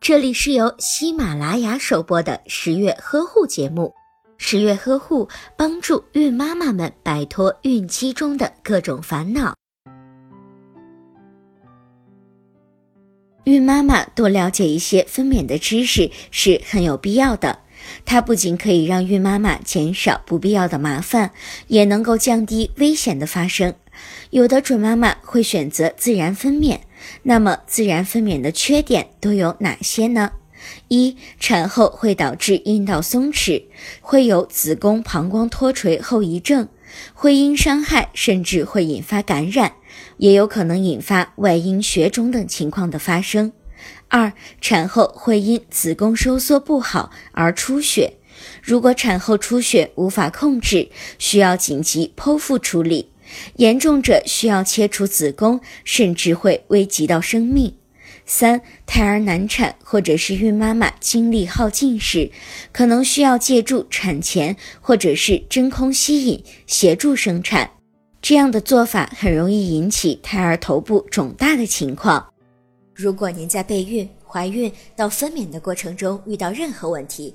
这里是由喜马拉雅首播的十月呵护节目。十月呵护帮助孕妈妈们摆脱孕期中的各种烦恼。孕妈妈多了解一些分娩的知识是很有必要的。它不仅可以让孕妈妈减少不必要的麻烦，也能够降低危险的发生。有的准妈妈会选择自然分娩，那么自然分娩的缺点都有哪些呢？一、产后会导致阴道松弛，会有子宫膀胱脱垂后遗症，会因伤害甚至会引发感染，也有可能引发外阴血肿等情况的发生。二、产后会因子宫收缩不好而出血，如果产后出血无法控制，需要紧急剖腹处理，严重者需要切除子宫，甚至会危及到生命。三、胎儿难产或者是孕妈妈精力耗尽时，可能需要借助产钳或者是真空吸引协助生产，这样的做法很容易引起胎儿头部肿大的情况。如果您在备孕、怀孕到分娩的过程中遇到任何问题，